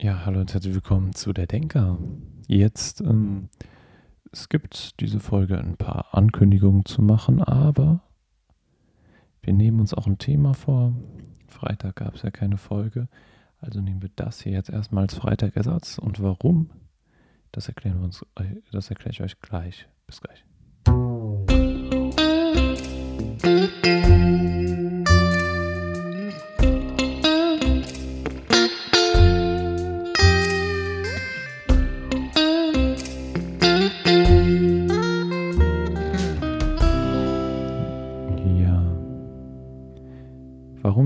Ja, hallo und herzlich willkommen zu der Denker. Jetzt, ähm, es gibt diese Folge ein paar Ankündigungen zu machen, aber wir nehmen uns auch ein Thema vor. Freitag gab es ja keine Folge, also nehmen wir das hier jetzt erstmal als Freitagersatz. Und warum? Das erklären wir uns, äh, das erkläre ich euch gleich. Bis gleich.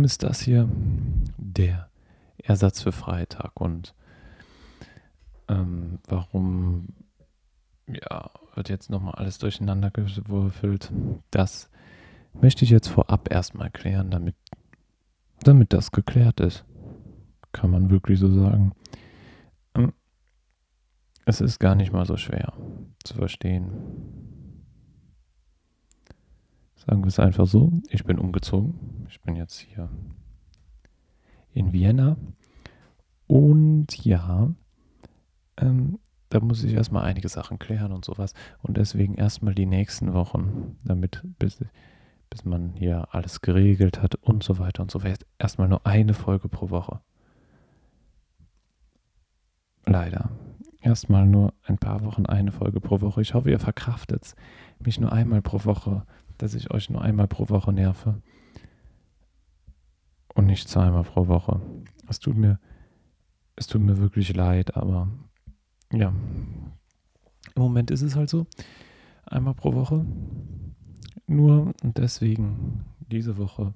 Warum ist das hier der Ersatz für Freitag und ähm, warum ja, wird jetzt nochmal alles durcheinander gewürfelt? Das möchte ich jetzt vorab erstmal klären, damit, damit das geklärt ist. Kann man wirklich so sagen. Ähm, es ist gar nicht mal so schwer zu verstehen. Sagen wir es einfach so, ich bin umgezogen. Ich bin jetzt hier in Vienna. Und ja, ähm, da muss ich erstmal einige Sachen klären und sowas. Und deswegen erstmal die nächsten Wochen, damit bis, bis man hier alles geregelt hat und so weiter und so weiter. Erstmal nur eine Folge pro Woche. Leider. Erstmal nur ein paar Wochen eine Folge pro Woche. Ich hoffe, ihr verkraftet es, mich nur einmal pro Woche dass ich euch nur einmal pro Woche nerve. Und nicht zweimal pro Woche. Es tut mir, es tut mir wirklich leid, aber ja. Im Moment ist es halt so. Einmal pro Woche. Nur deswegen diese Woche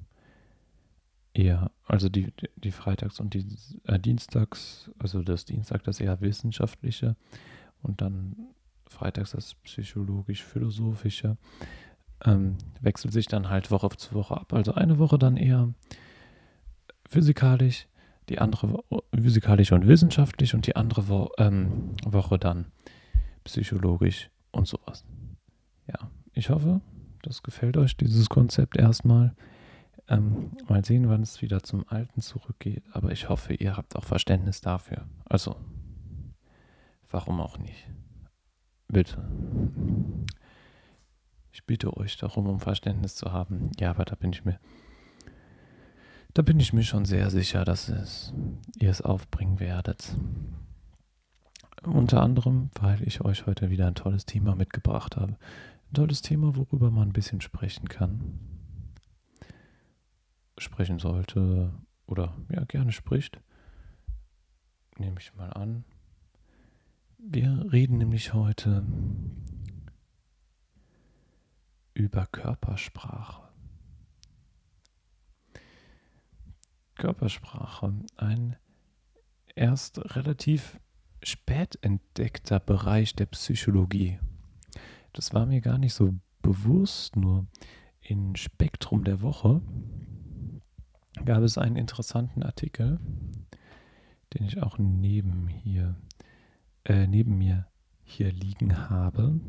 eher, also die, die Freitags- und die äh, Dienstags, also das Dienstag das eher wissenschaftliche und dann Freitags das psychologisch-philosophische ähm, wechselt sich dann halt Woche zu Woche ab. Also eine Woche dann eher physikalisch, die andere physikalisch und wissenschaftlich und die andere Wo ähm, Woche dann psychologisch und sowas. Ja, ich hoffe, das gefällt euch, dieses Konzept erstmal. Ähm, mal sehen, wann es wieder zum Alten zurückgeht. Aber ich hoffe, ihr habt auch Verständnis dafür. Also, warum auch nicht? Bitte. Ich bitte euch darum, um Verständnis zu haben. Ja, aber da bin ich mir, da bin ich mir schon sehr sicher, dass es, ihr es aufbringen werdet. Unter anderem, weil ich euch heute wieder ein tolles Thema mitgebracht habe. Ein tolles Thema, worüber man ein bisschen sprechen kann. Sprechen sollte oder ja gerne spricht. Nehme ich mal an. Wir reden nämlich heute über Körpersprache. Körpersprache, ein erst relativ spät entdeckter Bereich der Psychologie. Das war mir gar nicht so bewusst, nur in Spektrum der Woche gab es einen interessanten Artikel, den ich auch neben hier, äh, neben mir hier liegen habe.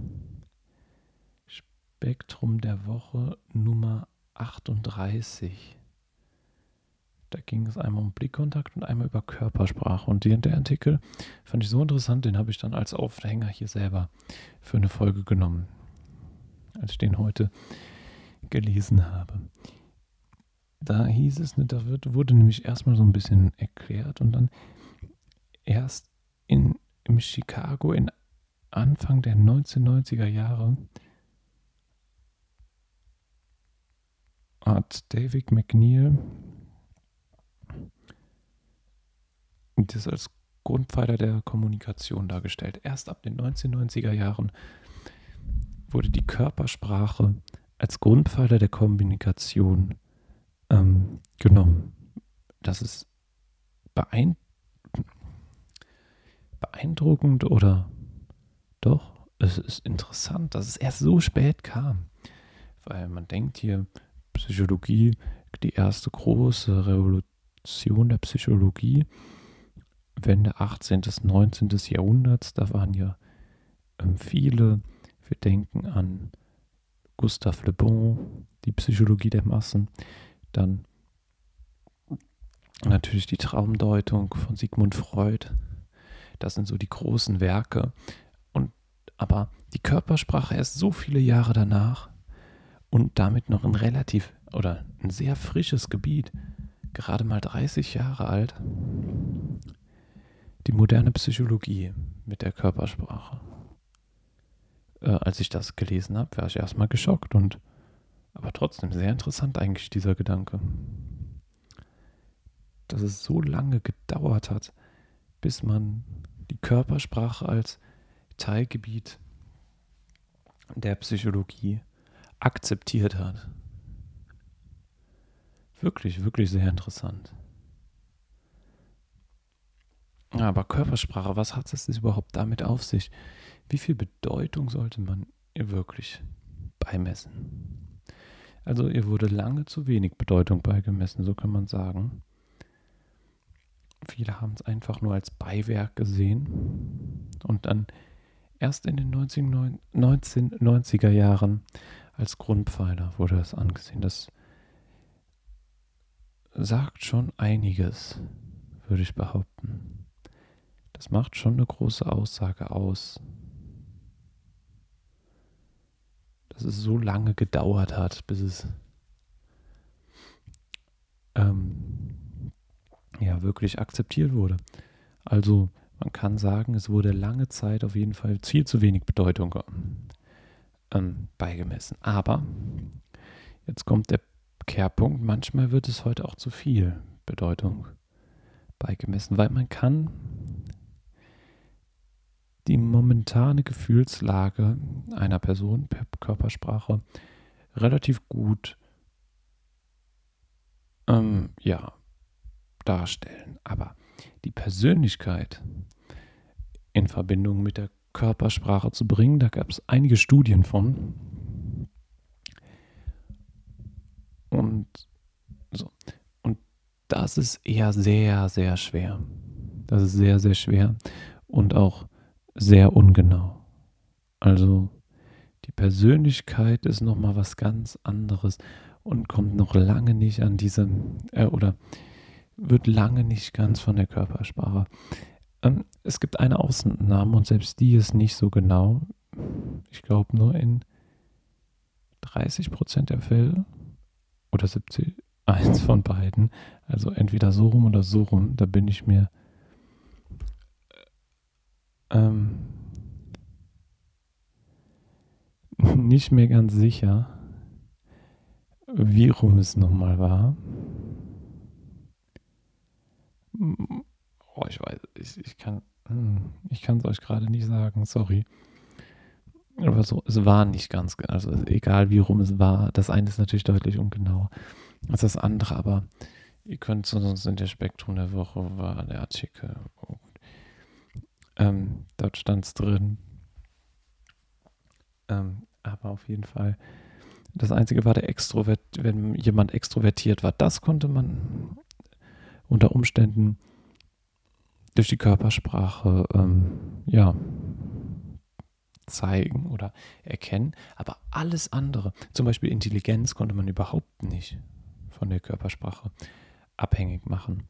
Spektrum der Woche Nummer 38. Da ging es einmal um Blickkontakt und einmal über Körpersprache. Und der Artikel fand ich so interessant, den habe ich dann als Aufhänger hier selber für eine Folge genommen, als ich den heute gelesen habe. Da hieß es, ne, da wird, wurde nämlich erstmal so ein bisschen erklärt und dann erst in, in Chicago in Anfang der 1990er Jahre hat David McNeil das als Grundpfeiler der Kommunikation dargestellt. Erst ab den 1990er Jahren wurde die Körpersprache als Grundpfeiler der Kommunikation ähm, genommen. Das ist beeindruckend oder doch, es ist interessant, dass es erst so spät kam. Weil man denkt hier, Psychologie, die erste große Revolution der Psychologie, Wende 18. bis 19. Jahrhunderts, da waren ja ähm, viele, wir denken an Gustave Le Bon, die Psychologie der Massen, dann natürlich die Traumdeutung von Sigmund Freud. Das sind so die großen Werke. Und aber die Körpersprache erst so viele Jahre danach und damit noch ein relativ oder ein sehr frisches Gebiet, gerade mal 30 Jahre alt. Die moderne Psychologie mit der Körpersprache. Äh, als ich das gelesen habe, war ich erstmal geschockt und aber trotzdem sehr interessant eigentlich dieser Gedanke. Dass es so lange gedauert hat, bis man die Körpersprache als Teilgebiet der Psychologie akzeptiert hat. Wirklich, wirklich sehr interessant. Aber Körpersprache, was hat es überhaupt damit auf sich? Wie viel Bedeutung sollte man ihr wirklich beimessen? Also ihr wurde lange zu wenig Bedeutung beigemessen, so kann man sagen. Viele haben es einfach nur als Beiwerk gesehen und dann erst in den 1990er Jahren als Grundpfeiler wurde es angesehen. Das sagt schon einiges, würde ich behaupten. Das macht schon eine große Aussage aus. Dass es so lange gedauert hat, bis es ähm, ja wirklich akzeptiert wurde. Also man kann sagen, es wurde lange Zeit auf jeden Fall viel zu wenig Bedeutung ähm, beigemessen. Aber jetzt kommt der Kehrpunkt, manchmal wird es heute auch zu viel Bedeutung beigemessen, weil man kann die momentane Gefühlslage einer Person per Körpersprache relativ gut ähm, ja, darstellen. Aber die Persönlichkeit in Verbindung mit der Körpersprache zu bringen. Da gab es einige Studien von. Und so. Und das ist eher sehr, sehr schwer. Das ist sehr, sehr schwer und auch sehr ungenau. Also die Persönlichkeit ist nochmal was ganz anderes und kommt noch lange nicht an diese, äh, oder wird lange nicht ganz von der Körpersprache ähm, es gibt eine Ausnahme und selbst die ist nicht so genau. Ich glaube nur in 30 Prozent der Fälle oder 70, eins von beiden. Also entweder so rum oder so rum. Da bin ich mir ähm, nicht mehr ganz sicher, wie rum es nochmal war. Oh, ich weiß, ich, ich kann hm, ich kann es euch gerade nicht sagen, sorry. Aber so, es war nicht ganz, also egal wie rum es war, das eine ist natürlich deutlich ungenauer als das andere, aber ihr könnt sonst in der Spektrum der Woche war der Artikel. Ähm, dort stand es drin. Ähm, aber auf jeden Fall, das Einzige war der Extrovert, wenn jemand extrovertiert war, das konnte man unter Umständen durch die Körpersprache ähm, ja, zeigen oder erkennen. Aber alles andere, zum Beispiel Intelligenz, konnte man überhaupt nicht von der Körpersprache abhängig machen.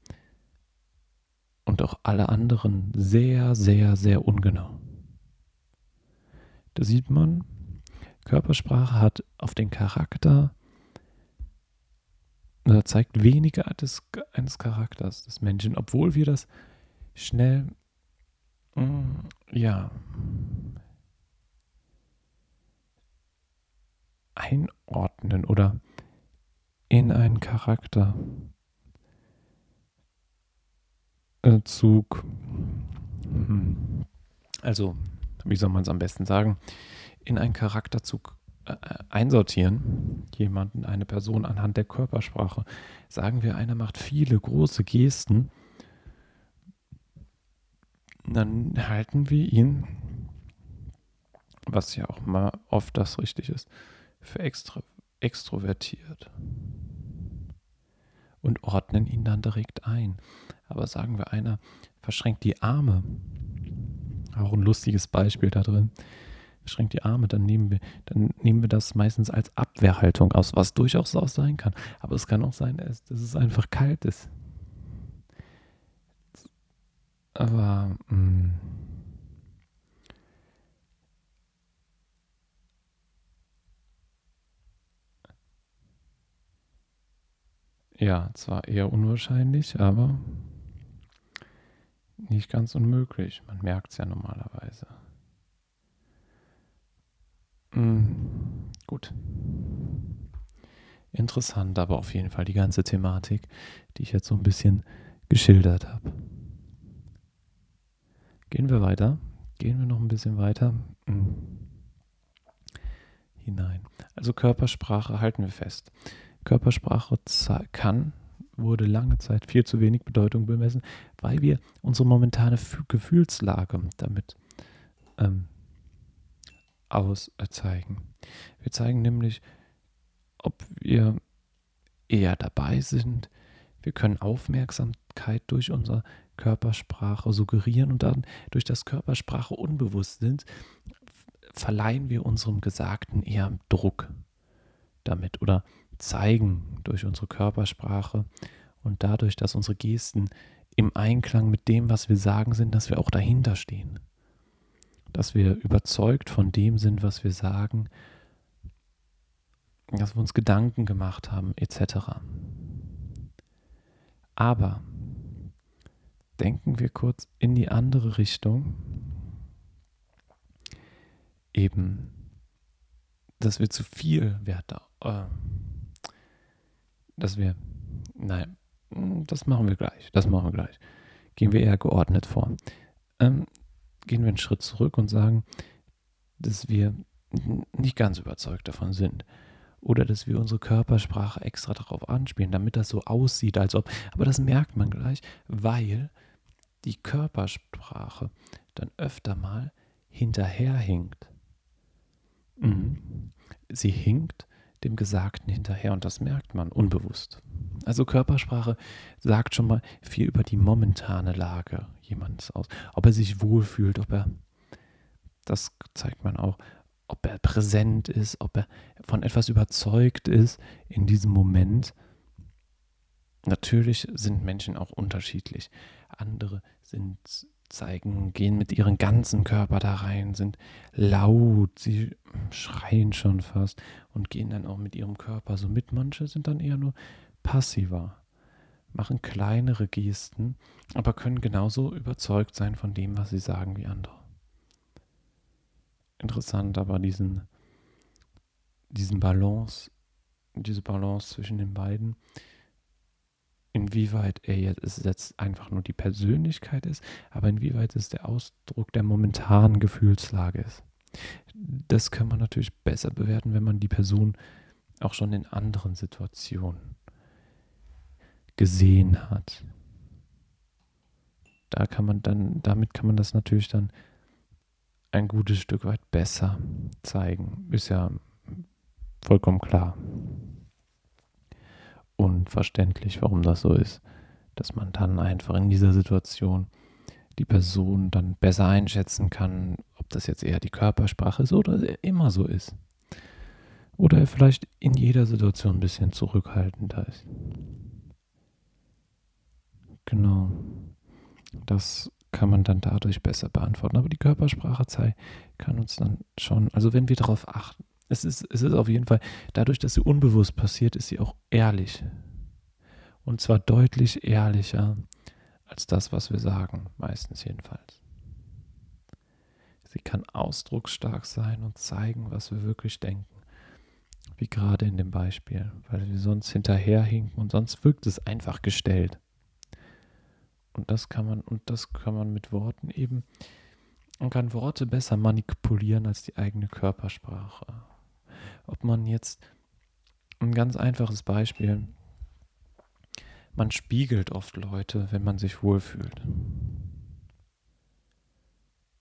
Und auch alle anderen sehr, sehr, sehr ungenau. Da sieht man, Körpersprache hat auf den Charakter, zeigt weniger des, eines Charakters des Menschen, obwohl wir das schnell, mm, ja, einordnen oder in einen Charakter. Zug, hm, also wie soll man es am besten sagen, in einen Charakterzug äh, einsortieren, jemanden, eine Person anhand der Körpersprache. Sagen wir, einer macht viele große Gesten dann halten wir ihn, was ja auch mal oft das richtig ist, für extra, extrovertiert und ordnen ihn dann direkt ein. Aber sagen wir, einer verschränkt die Arme, auch ein lustiges Beispiel da drin, verschränkt die Arme, dann nehmen wir, dann nehmen wir das meistens als Abwehrhaltung aus, was durchaus auch sein kann. Aber es kann auch sein, dass es einfach kalt ist. Aber mh, mm, ja, zwar eher unwahrscheinlich, aber nicht ganz unmöglich. Man merkt es ja normalerweise. Mhm, gut. Interessant, aber auf jeden Fall die ganze Thematik, die ich jetzt so ein bisschen geschildert habe. Gehen wir weiter. Gehen wir noch ein bisschen weiter mhm. hinein. Also Körpersprache halten wir fest. Körpersprache kann, wurde lange Zeit viel zu wenig Bedeutung bemessen, weil wir unsere momentane Gefühlslage damit ähm, auszeigen. Wir zeigen nämlich, ob wir eher dabei sind. Wir können Aufmerksamkeit durch unsere Körpersprache suggerieren und dann durch das Körpersprache unbewusst sind, verleihen wir unserem Gesagten eher Druck damit oder zeigen durch unsere Körpersprache und dadurch, dass unsere Gesten im Einklang mit dem, was wir sagen, sind, dass wir auch dahinter stehen. Dass wir überzeugt von dem sind, was wir sagen, dass wir uns Gedanken gemacht haben, etc. Aber denken wir kurz in die andere Richtung, eben, dass wir zu viel Wert, äh, dass wir, nein, das machen wir gleich, das machen wir gleich. Gehen wir eher geordnet vor. Ähm, gehen wir einen Schritt zurück und sagen, dass wir nicht ganz überzeugt davon sind. Oder dass wir unsere Körpersprache extra darauf anspielen, damit das so aussieht, als ob. Aber das merkt man gleich, weil die Körpersprache dann öfter mal hinterherhinkt. Mhm. Sie hinkt dem Gesagten hinterher und das merkt man unbewusst. Also Körpersprache sagt schon mal viel über die momentane Lage jemandes aus. Ob er sich wohlfühlt, ob er, das zeigt man auch, ob er präsent ist, ob er von etwas überzeugt ist in diesem Moment. Natürlich sind Menschen auch unterschiedlich. Andere sind zeigen, gehen mit ihrem ganzen Körper da rein, sind laut, sie schreien schon fast und gehen dann auch mit ihrem Körper so mit. Manche sind dann eher nur passiver, machen kleinere Gesten, aber können genauso überzeugt sein von dem, was sie sagen wie andere. Interessant aber diesen, diesen Balance, diese Balance zwischen den beiden inwieweit er jetzt, jetzt einfach nur die Persönlichkeit ist, aber inwieweit es der Ausdruck der momentanen Gefühlslage ist. Das kann man natürlich besser bewerten, wenn man die Person auch schon in anderen Situationen gesehen hat. Da kann man dann, damit kann man das natürlich dann ein gutes Stück weit besser zeigen. Ist ja vollkommen klar unverständlich, warum das so ist. Dass man dann einfach in dieser Situation die Person dann besser einschätzen kann, ob das jetzt eher die Körpersprache ist oder immer so ist. Oder er vielleicht in jeder Situation ein bisschen zurückhaltender ist. Genau. Das kann man dann dadurch besser beantworten. Aber die Körpersprache kann uns dann schon, also wenn wir darauf achten, es ist, es ist auf jeden Fall, dadurch, dass sie unbewusst passiert, ist sie auch ehrlich. Und zwar deutlich ehrlicher als das, was wir sagen, meistens jedenfalls. Sie kann ausdrucksstark sein und zeigen, was wir wirklich denken. Wie gerade in dem Beispiel, weil wir sonst hinterherhinken und sonst wirkt es einfach gestellt. Und das kann man, und das kann man mit Worten eben, man kann Worte besser manipulieren als die eigene Körpersprache ob man jetzt ein ganz einfaches Beispiel, man spiegelt oft Leute, wenn man sich wohlfühlt.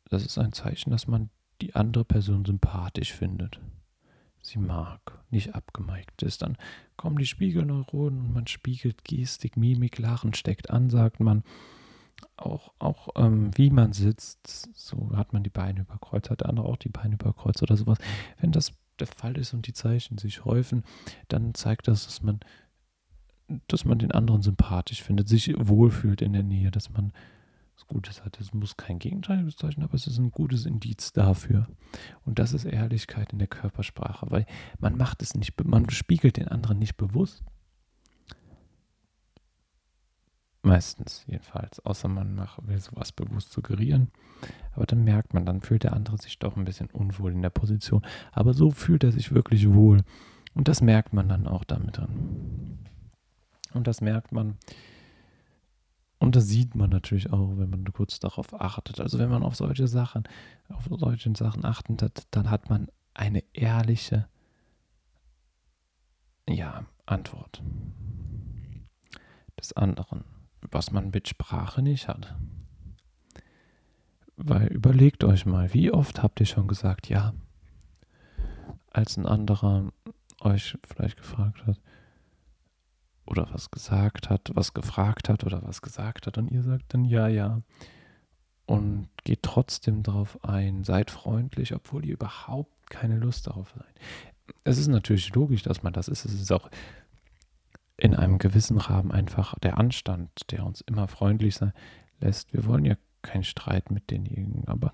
Das ist ein Zeichen, dass man die andere Person sympathisch findet. Sie mag, nicht abgeneigt ist. Dann kommen die Spiegelneuronen und man spiegelt Gestik, Mimik, Lachen steckt an, sagt man. Auch, auch ähm, wie man sitzt, so hat man die Beine überkreuzt, hat der andere auch die Beine überkreuzt oder sowas. Wenn das der Fall ist und die Zeichen sich häufen, dann zeigt das, dass man, dass man den anderen sympathisch findet, sich wohlfühlt in der Nähe, dass man was Gutes hat. Es muss kein gegenteiliges Zeichen, aber es ist ein gutes Indiz dafür. Und das ist Ehrlichkeit in der Körpersprache, weil man macht es nicht, man spiegelt den anderen nicht bewusst. Meistens jedenfalls, außer man macht, will sowas bewusst suggerieren. Aber dann merkt man, dann fühlt der andere sich doch ein bisschen unwohl in der Position. Aber so fühlt er sich wirklich wohl. Und das merkt man dann auch damit drin. Und das merkt man, und das sieht man natürlich auch, wenn man kurz darauf achtet. Also wenn man auf solche Sachen, auf solche Sachen achtet, dann hat man eine ehrliche, ja, Antwort des anderen, was man mit Sprache nicht hat. Weil überlegt euch mal, wie oft habt ihr schon gesagt, ja, als ein anderer euch vielleicht gefragt hat, oder was gesagt hat, was gefragt hat oder was gesagt hat und ihr sagt dann ja, ja und geht trotzdem darauf ein, seid freundlich, obwohl ihr überhaupt keine Lust darauf seid. Es ist natürlich logisch, dass man das ist. Es ist auch in einem gewissen Rahmen einfach der Anstand, der uns immer freundlich sein lässt. Wir wollen ja keinen Streit mit denjenigen, aber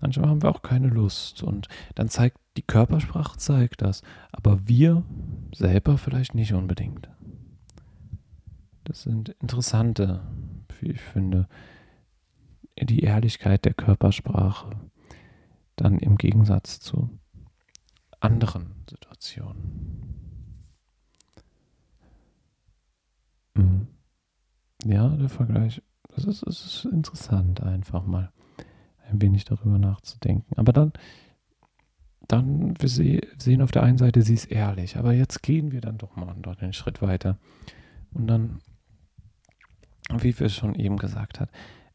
manchmal haben wir auch keine Lust und dann zeigt die Körpersprache zeigt das, aber wir selber vielleicht nicht unbedingt. Das sind interessante, wie ich finde, die Ehrlichkeit der Körpersprache dann im Gegensatz zu anderen Situationen. Mhm. Ja, der Vergleich, das ist, das ist interessant, einfach mal ein wenig darüber nachzudenken. Aber dann, dann, wir sehen auf der einen Seite, sie ist ehrlich, aber jetzt gehen wir dann doch mal einen Schritt weiter. Und dann wie wir schon eben gesagt haben,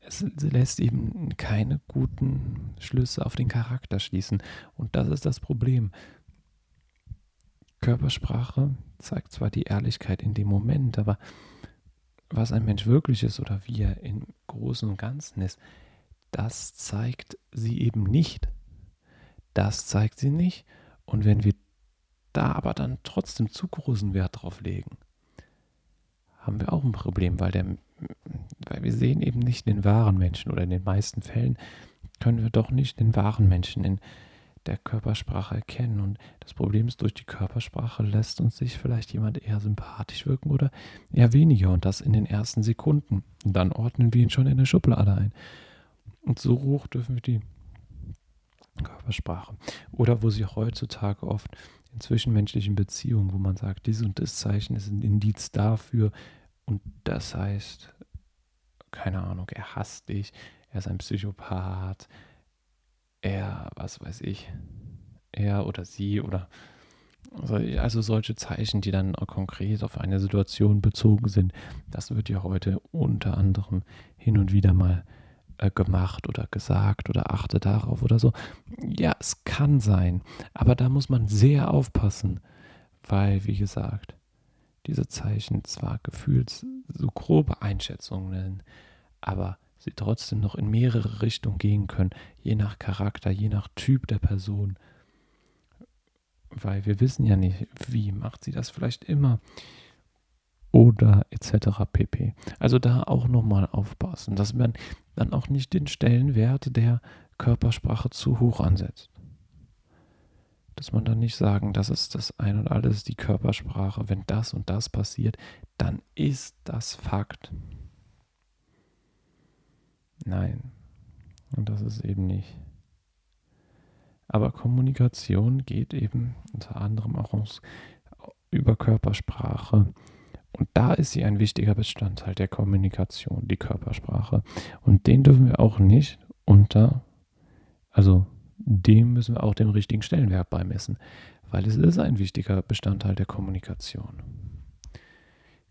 es lässt eben keine guten Schlüsse auf den Charakter schließen. Und das ist das Problem. Körpersprache zeigt zwar die Ehrlichkeit in dem Moment, aber was ein Mensch wirklich ist oder wie er im Großen und Ganzen ist, das zeigt sie eben nicht. Das zeigt sie nicht. Und wenn wir da aber dann trotzdem zu großen Wert drauf legen, haben wir auch ein Problem, weil, der, weil wir sehen eben nicht den wahren Menschen oder in den meisten Fällen können wir doch nicht den wahren Menschen in der Körpersprache erkennen. Und das Problem ist, durch die Körpersprache lässt uns sich vielleicht jemand eher sympathisch wirken oder eher weniger und das in den ersten Sekunden. Und dann ordnen wir ihn schon in eine Schublade ein. Und so hoch dürfen wir die Körpersprache. Oder wo sie heutzutage oft in zwischenmenschlichen Beziehungen, wo man sagt, dieses und das Zeichen ist ein Indiz dafür und das heißt, keine Ahnung, er hasst dich, er ist ein Psychopath, er, was weiß ich, er oder sie oder also solche Zeichen, die dann konkret auf eine Situation bezogen sind, das wird ja heute unter anderem hin und wieder mal äh, gemacht oder gesagt oder achte darauf oder so. Ja, es kann sein, aber da muss man sehr aufpassen, weil, wie gesagt, diese Zeichen zwar gefühls so grobe Einschätzungen, aber sie trotzdem noch in mehrere Richtungen gehen können, je nach Charakter, je nach Typ der Person. Weil wir wissen ja nicht, wie macht sie das vielleicht immer oder etc. pp. Also da auch nochmal aufpassen, dass man dann auch nicht den Stellenwert der Körpersprache zu hoch ansetzt. Dass man dann nicht sagen, das ist das ein und alles die Körpersprache, wenn das und das passiert, dann ist das Fakt. Nein, und das ist eben nicht. Aber Kommunikation geht eben unter anderem auch über Körpersprache und da ist sie ein wichtiger Bestandteil der Kommunikation, die Körpersprache. Und den dürfen wir auch nicht unter, also dem müssen wir auch den richtigen Stellenwert beimessen, weil es ist ein wichtiger Bestandteil der Kommunikation.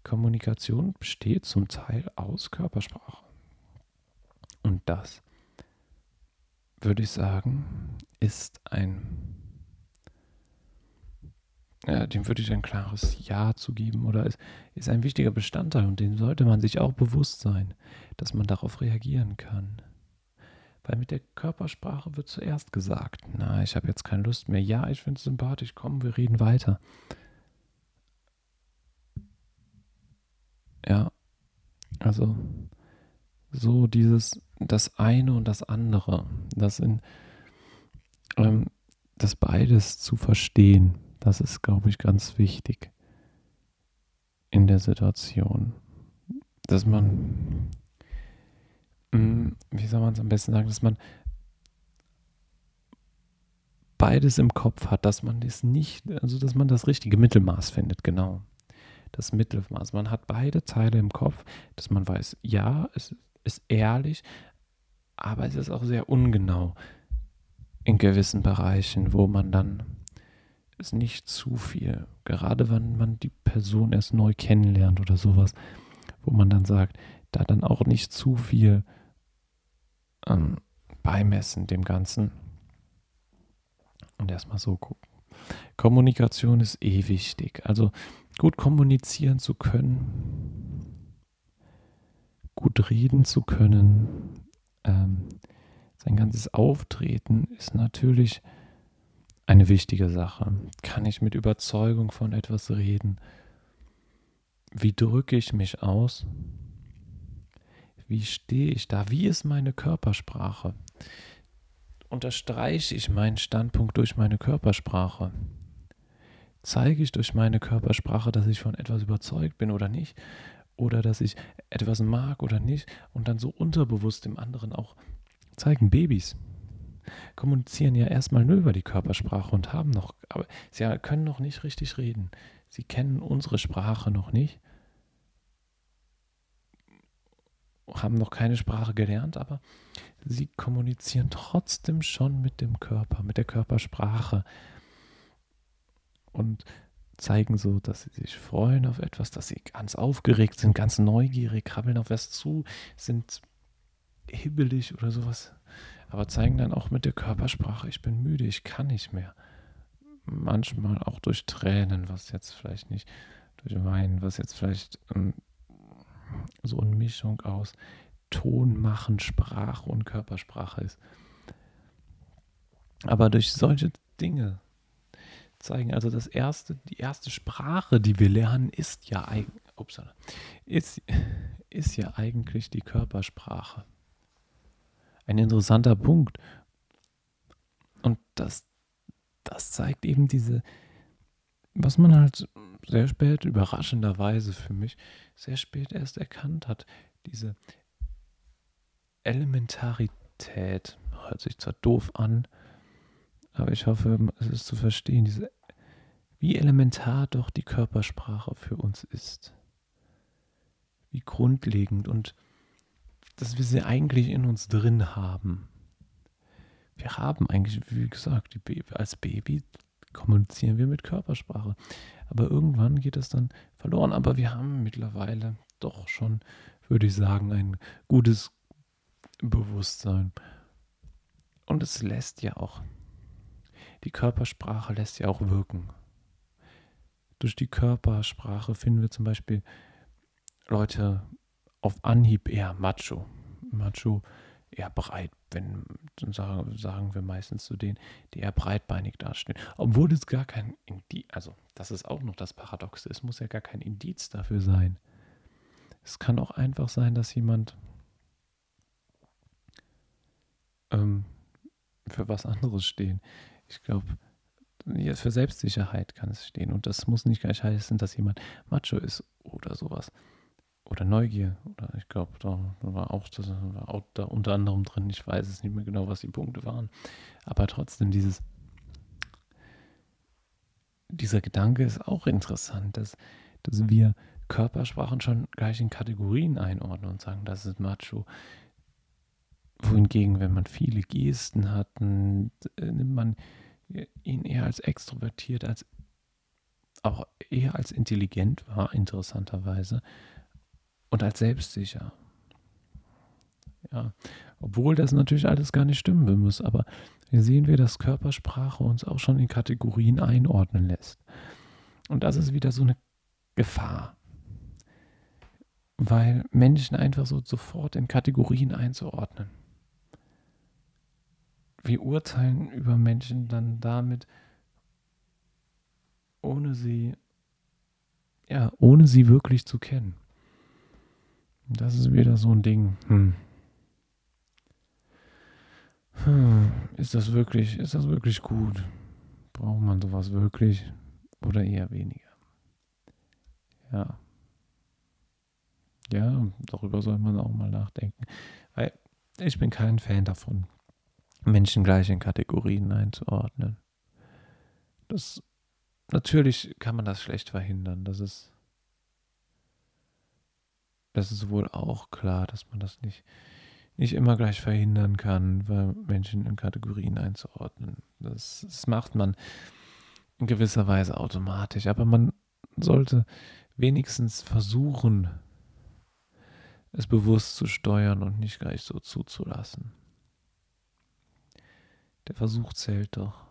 Kommunikation besteht zum Teil aus Körpersprache. Und das, würde ich sagen, ist ein ja, dem würde ich ein klares Ja zu geben oder ist, ist ein wichtiger Bestandteil und dem sollte man sich auch bewusst sein, dass man darauf reagieren kann. Weil mit der Körpersprache wird zuerst gesagt, na, ich habe jetzt keine Lust mehr. Ja, ich finde es sympathisch, komm, wir reden weiter. Ja, also so dieses, das eine und das andere, das in, ähm, das beides zu verstehen, das ist, glaube ich, ganz wichtig in der Situation. Dass man, mm, wie soll man es am besten sagen, dass man beides im Kopf hat, dass man das nicht, also dass man das richtige Mittelmaß findet, genau. Das Mittelmaß. Man hat beide Teile im Kopf, dass man weiß, ja, es ist ehrlich, aber es ist auch sehr ungenau in gewissen Bereichen, wo man dann es nicht zu viel, gerade wenn man die Person erst neu kennenlernt oder sowas, wo man dann sagt, da dann auch nicht zu viel ähm, beimessen dem Ganzen und erstmal so gucken. Kommunikation ist eh wichtig. Also gut kommunizieren zu können, gut reden zu können, ähm, sein ganzes Auftreten ist natürlich eine wichtige Sache. Kann ich mit Überzeugung von etwas reden? Wie drücke ich mich aus? Wie stehe ich da? Wie ist meine Körpersprache? Unterstreiche ich meinen Standpunkt durch meine Körpersprache? Zeige ich durch meine Körpersprache, dass ich von etwas überzeugt bin oder nicht? Oder dass ich etwas mag oder nicht? Und dann so unterbewusst dem anderen auch zeigen Babys kommunizieren ja erstmal nur über die Körpersprache und haben noch, aber sie können noch nicht richtig reden. Sie kennen unsere Sprache noch nicht, haben noch keine Sprache gelernt, aber sie kommunizieren trotzdem schon mit dem Körper, mit der Körpersprache und zeigen so, dass sie sich freuen auf etwas, dass sie ganz aufgeregt sind, ganz neugierig, krabbeln auf was zu, sind hibbelig oder sowas. Aber zeigen dann auch mit der Körpersprache, ich bin müde, ich kann nicht mehr. Manchmal auch durch Tränen, was jetzt vielleicht nicht, durch Weinen, was jetzt vielleicht ähm, so eine Mischung aus Ton machen, Sprache und Körpersprache ist. Aber durch solche Dinge zeigen, also das erste, die erste Sprache, die wir lernen, ist ja, ist, ist ja eigentlich die Körpersprache ein interessanter Punkt. Und das, das zeigt eben diese, was man halt sehr spät, überraschenderweise für mich, sehr spät erst erkannt hat. Diese Elementarität, hört sich zwar doof an, aber ich hoffe, es ist zu verstehen, diese, wie elementar doch die Körpersprache für uns ist. Wie grundlegend und dass wir sie eigentlich in uns drin haben. Wir haben eigentlich, wie gesagt, Baby, als Baby kommunizieren wir mit Körpersprache. Aber irgendwann geht das dann verloren. Aber wir haben mittlerweile doch schon, würde ich sagen, ein gutes Bewusstsein. Und es lässt ja auch, die Körpersprache lässt ja auch wirken. Durch die Körpersprache finden wir zum Beispiel Leute auf Anhieb eher macho. Macho eher breit, wenn, sagen, sagen wir meistens zu denen, die eher breitbeinig dastehen. Obwohl es gar kein Indiz, also das ist auch noch das Paradoxe, es muss ja gar kein Indiz dafür sein. Es kann auch einfach sein, dass jemand ähm, für was anderes stehen. Ich glaube, für Selbstsicherheit kann es stehen. Und das muss nicht gleich heißen, dass jemand macho ist oder sowas oder Neugier, oder ich glaube, da war auch das war auch da unter anderem drin. Ich weiß es nicht mehr genau, was die Punkte waren. Aber trotzdem, dieses, dieser Gedanke ist auch interessant, dass, dass wir Körpersprachen schon gleich in Kategorien einordnen und sagen, das ist Macho. Wohingegen, wenn man viele Gesten hat, nimmt man ihn eher als extrovertiert, als auch eher als intelligent wahr, interessanterweise und als selbstsicher. Ja, obwohl das natürlich alles gar nicht stimmen muss, aber hier sehen wir, dass Körpersprache uns auch schon in Kategorien einordnen lässt. Und das ist wieder so eine Gefahr, weil Menschen einfach so sofort in Kategorien einzuordnen wir urteilen über Menschen dann damit, ohne sie, ja, ohne sie wirklich zu kennen. Das ist wieder so ein Ding. Hm. Hm. Ist das wirklich, ist das wirklich gut? Braucht man sowas wirklich oder eher weniger? Ja. Ja, darüber soll man auch mal nachdenken. Ich bin kein Fan davon. Menschen gleich in Kategorien einzuordnen. Das natürlich kann man das schlecht verhindern. Das ist das ist wohl auch klar, dass man das nicht, nicht immer gleich verhindern kann, weil Menschen in Kategorien einzuordnen. Das, das macht man in gewisser Weise automatisch. Aber man sollte wenigstens versuchen, es bewusst zu steuern und nicht gleich so zuzulassen. Der Versuch zählt doch.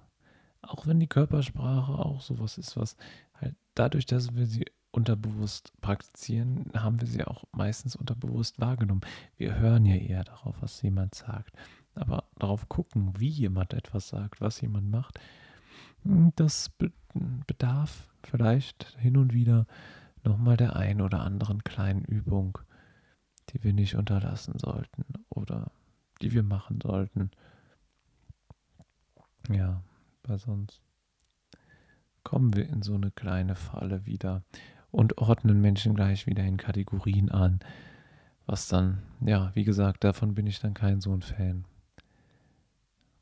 Auch wenn die Körpersprache auch sowas ist, was halt dadurch, dass wir sie unterbewusst praktizieren, haben wir sie auch meistens unterbewusst wahrgenommen. Wir hören ja eher darauf, was jemand sagt. Aber darauf gucken, wie jemand etwas sagt, was jemand macht, hm, das bedarf vielleicht hin und wieder nochmal der ein oder anderen kleinen Übung, die wir nicht unterlassen sollten oder die wir machen sollten. Ja, weil sonst kommen wir in so eine kleine Falle wieder und ordnen Menschen gleich wieder in Kategorien an. Was dann, ja, wie gesagt, davon bin ich dann kein so ein Fan.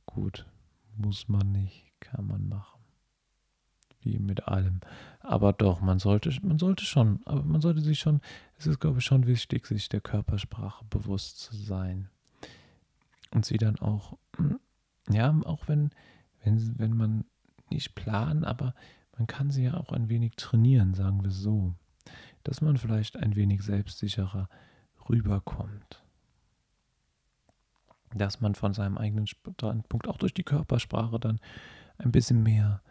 Gut, muss man nicht, kann man machen wie mit allem. Aber doch, man sollte, man sollte schon, aber man sollte sich schon, es ist, glaube ich, schon wichtig, sich der Körpersprache bewusst zu sein. Und sie dann auch, ja, auch wenn, wenn, wenn man nicht planen, aber man kann sie ja auch ein wenig trainieren, sagen wir so. Dass man vielleicht ein wenig selbstsicherer rüberkommt. Dass man von seinem eigenen Standpunkt auch durch die Körpersprache dann ein bisschen mehr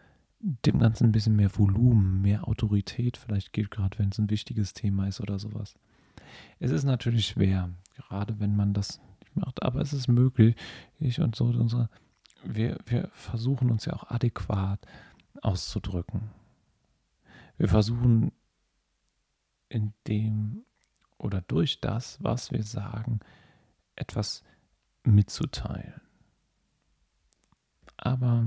dem Ganzen ein bisschen mehr Volumen, mehr Autorität vielleicht gibt, gerade wenn es ein wichtiges Thema ist oder sowas. Es ist natürlich schwer, gerade wenn man das nicht macht, aber es ist möglich. Ich und so, unsere, wir, wir versuchen uns ja auch adäquat auszudrücken. Wir versuchen in dem oder durch das, was wir sagen, etwas mitzuteilen. Aber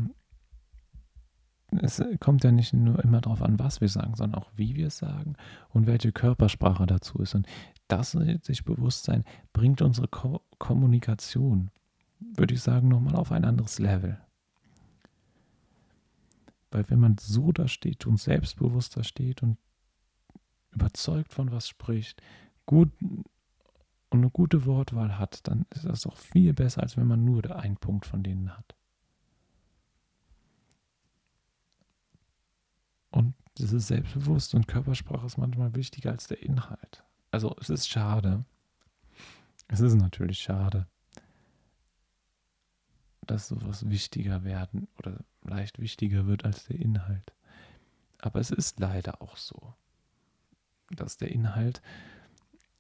es kommt ja nicht nur immer darauf an, was wir sagen, sondern auch wie wir es sagen und welche Körpersprache dazu ist. Und das sich bewusst sein, bringt unsere Ko Kommunikation, würde ich sagen, nochmal auf ein anderes Level. Weil wenn man so da steht und selbstbewusster steht und überzeugt von was spricht, gut und eine gute Wortwahl hat, dann ist das doch viel besser, als wenn man nur einen Punkt von denen hat. Und ist selbstbewusst und Körpersprache ist manchmal wichtiger als der Inhalt. Also es ist schade. Es ist natürlich schade, dass sowas wichtiger werden oder leicht wichtiger wird als der Inhalt. Aber es ist leider auch so, dass der Inhalt,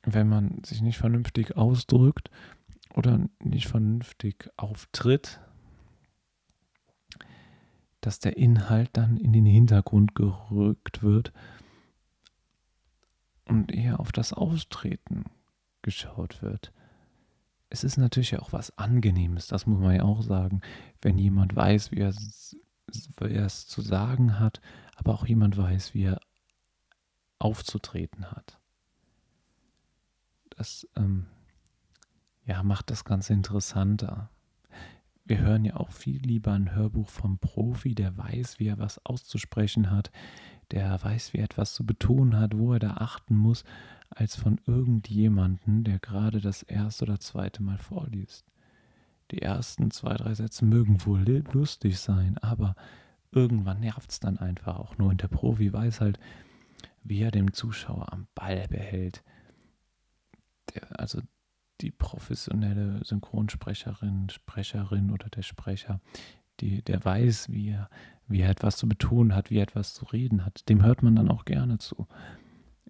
wenn man sich nicht vernünftig ausdrückt oder nicht vernünftig auftritt, dass der Inhalt dann in den Hintergrund gerückt wird und eher auf das Austreten geschaut wird. Es ist natürlich auch was Angenehmes, das muss man ja auch sagen, wenn jemand weiß, wie er es, wie er es zu sagen hat, aber auch jemand weiß, wie er aufzutreten hat. Das ähm, ja, macht das Ganze interessanter wir hören ja auch viel lieber ein Hörbuch vom Profi, der weiß, wie er was auszusprechen hat, der weiß, wie er etwas zu betonen hat, wo er da achten muss, als von irgendjemanden, der gerade das erste oder zweite Mal vorliest. Die ersten zwei, drei Sätze mögen wohl lustig sein, aber irgendwann nervt es dann einfach auch nur. Und der Profi weiß halt, wie er dem Zuschauer am Ball behält. Der, also die professionelle Synchronsprecherin, Sprecherin oder der Sprecher, die, der weiß, wie er, wie er etwas zu betonen hat, wie er etwas zu reden hat. Dem hört man dann auch gerne zu.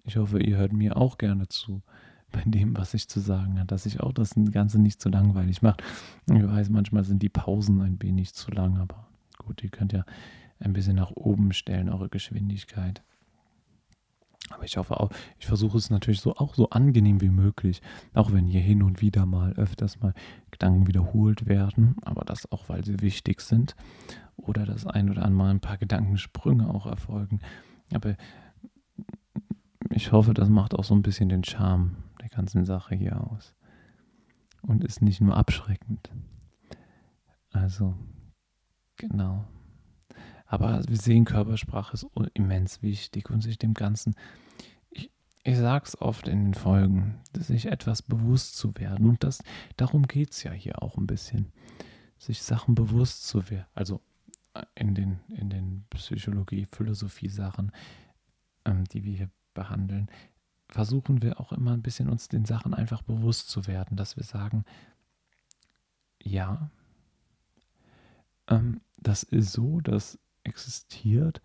Ich hoffe, ihr hört mir auch gerne zu bei dem, was ich zu sagen habe, dass ich auch das Ganze nicht zu langweilig mache. Ich weiß, manchmal sind die Pausen ein wenig zu lang, aber gut, ihr könnt ja ein bisschen nach oben stellen, eure Geschwindigkeit. Aber ich hoffe auch, ich versuche es natürlich so auch so angenehm wie möglich. Auch wenn hier hin und wieder mal öfters mal Gedanken wiederholt werden, aber das auch, weil sie wichtig sind. Oder das ein oder andere Mal ein paar Gedankensprünge auch erfolgen. Aber ich hoffe, das macht auch so ein bisschen den Charme der ganzen Sache hier aus. Und ist nicht nur abschreckend. Also, genau. Aber wir sehen, Körpersprache ist immens wichtig und sich dem Ganzen, ich, ich sage es oft in den Folgen, sich etwas bewusst zu werden. Und das, darum geht es ja hier auch ein bisschen. Sich Sachen bewusst zu werden. Also äh, in den, in den Psychologie, Philosophie-Sachen, ähm, die wir hier behandeln, versuchen wir auch immer ein bisschen uns den Sachen einfach bewusst zu werden, dass wir sagen, ja, ähm, das ist so, das existiert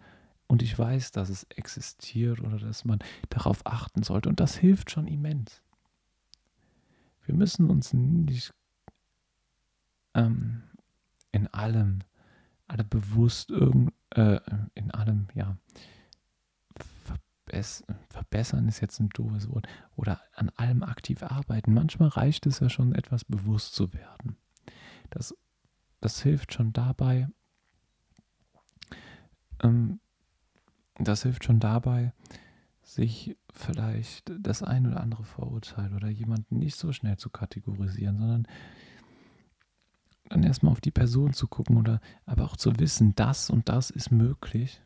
und ich weiß, dass es existiert oder dass man darauf achten sollte und das hilft schon immens. Wir müssen uns nicht ähm, in allem, alle bewusst irgend, äh, in allem, ja, verbessern ist jetzt ein doofes Wort, oder an allem aktiv arbeiten. Manchmal reicht es ja schon, etwas bewusst zu werden. Das, das hilft schon dabei, das hilft schon dabei, sich vielleicht das ein oder andere Vorurteil oder jemanden nicht so schnell zu kategorisieren, sondern dann erstmal auf die Person zu gucken oder aber auch zu wissen, das und das ist möglich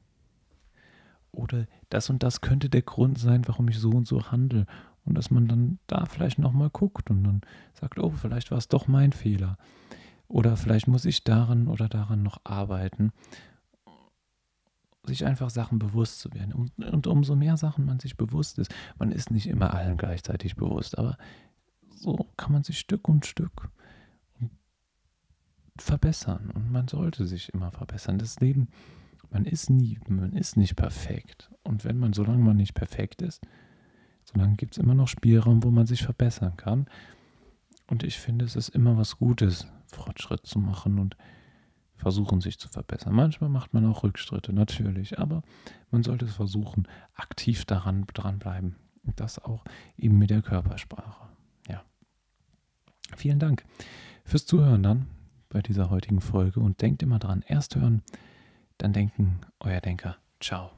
oder das und das könnte der Grund sein, warum ich so und so handle. Und dass man dann da vielleicht nochmal guckt und dann sagt, oh, vielleicht war es doch mein Fehler. Oder vielleicht muss ich daran oder daran noch arbeiten sich einfach Sachen bewusst zu werden. Und, und, umso mehr Sachen man sich bewusst ist, man ist nicht immer allen gleichzeitig bewusst, aber so kann man sich Stück und Stück verbessern. Und man sollte sich immer verbessern. Das Leben, man ist nie, man ist nicht perfekt. Und wenn man, solange man nicht perfekt ist, solange gibt es immer noch Spielraum, wo man sich verbessern kann. Und ich finde, es ist immer was Gutes, Fortschritt zu machen und versuchen, sich zu verbessern. Manchmal macht man auch Rückschritte, natürlich, aber man sollte es versuchen, aktiv daran dranbleiben. Und das auch eben mit der Körpersprache. Ja. Vielen Dank fürs Zuhören dann bei dieser heutigen Folge und denkt immer dran, erst hören, dann denken, euer Denker. Ciao.